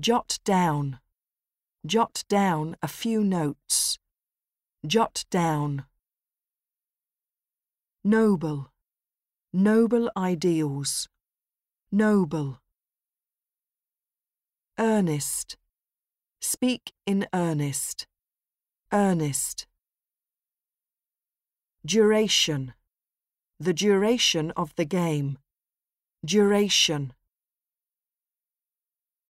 Jot down. Jot down a few notes. Jot down. Noble. Noble ideals. Noble. Earnest. Speak in earnest. Earnest. Duration. The duration of the game. Duration.